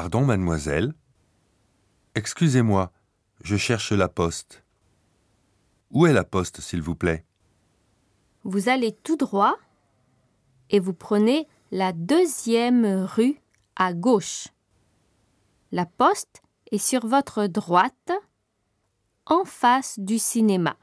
Pardon, mademoiselle Excusez-moi, je cherche la poste. Où est la poste, s'il vous plaît? Vous allez tout droit et vous prenez la deuxième rue à gauche. La poste est sur votre droite, en face du cinéma.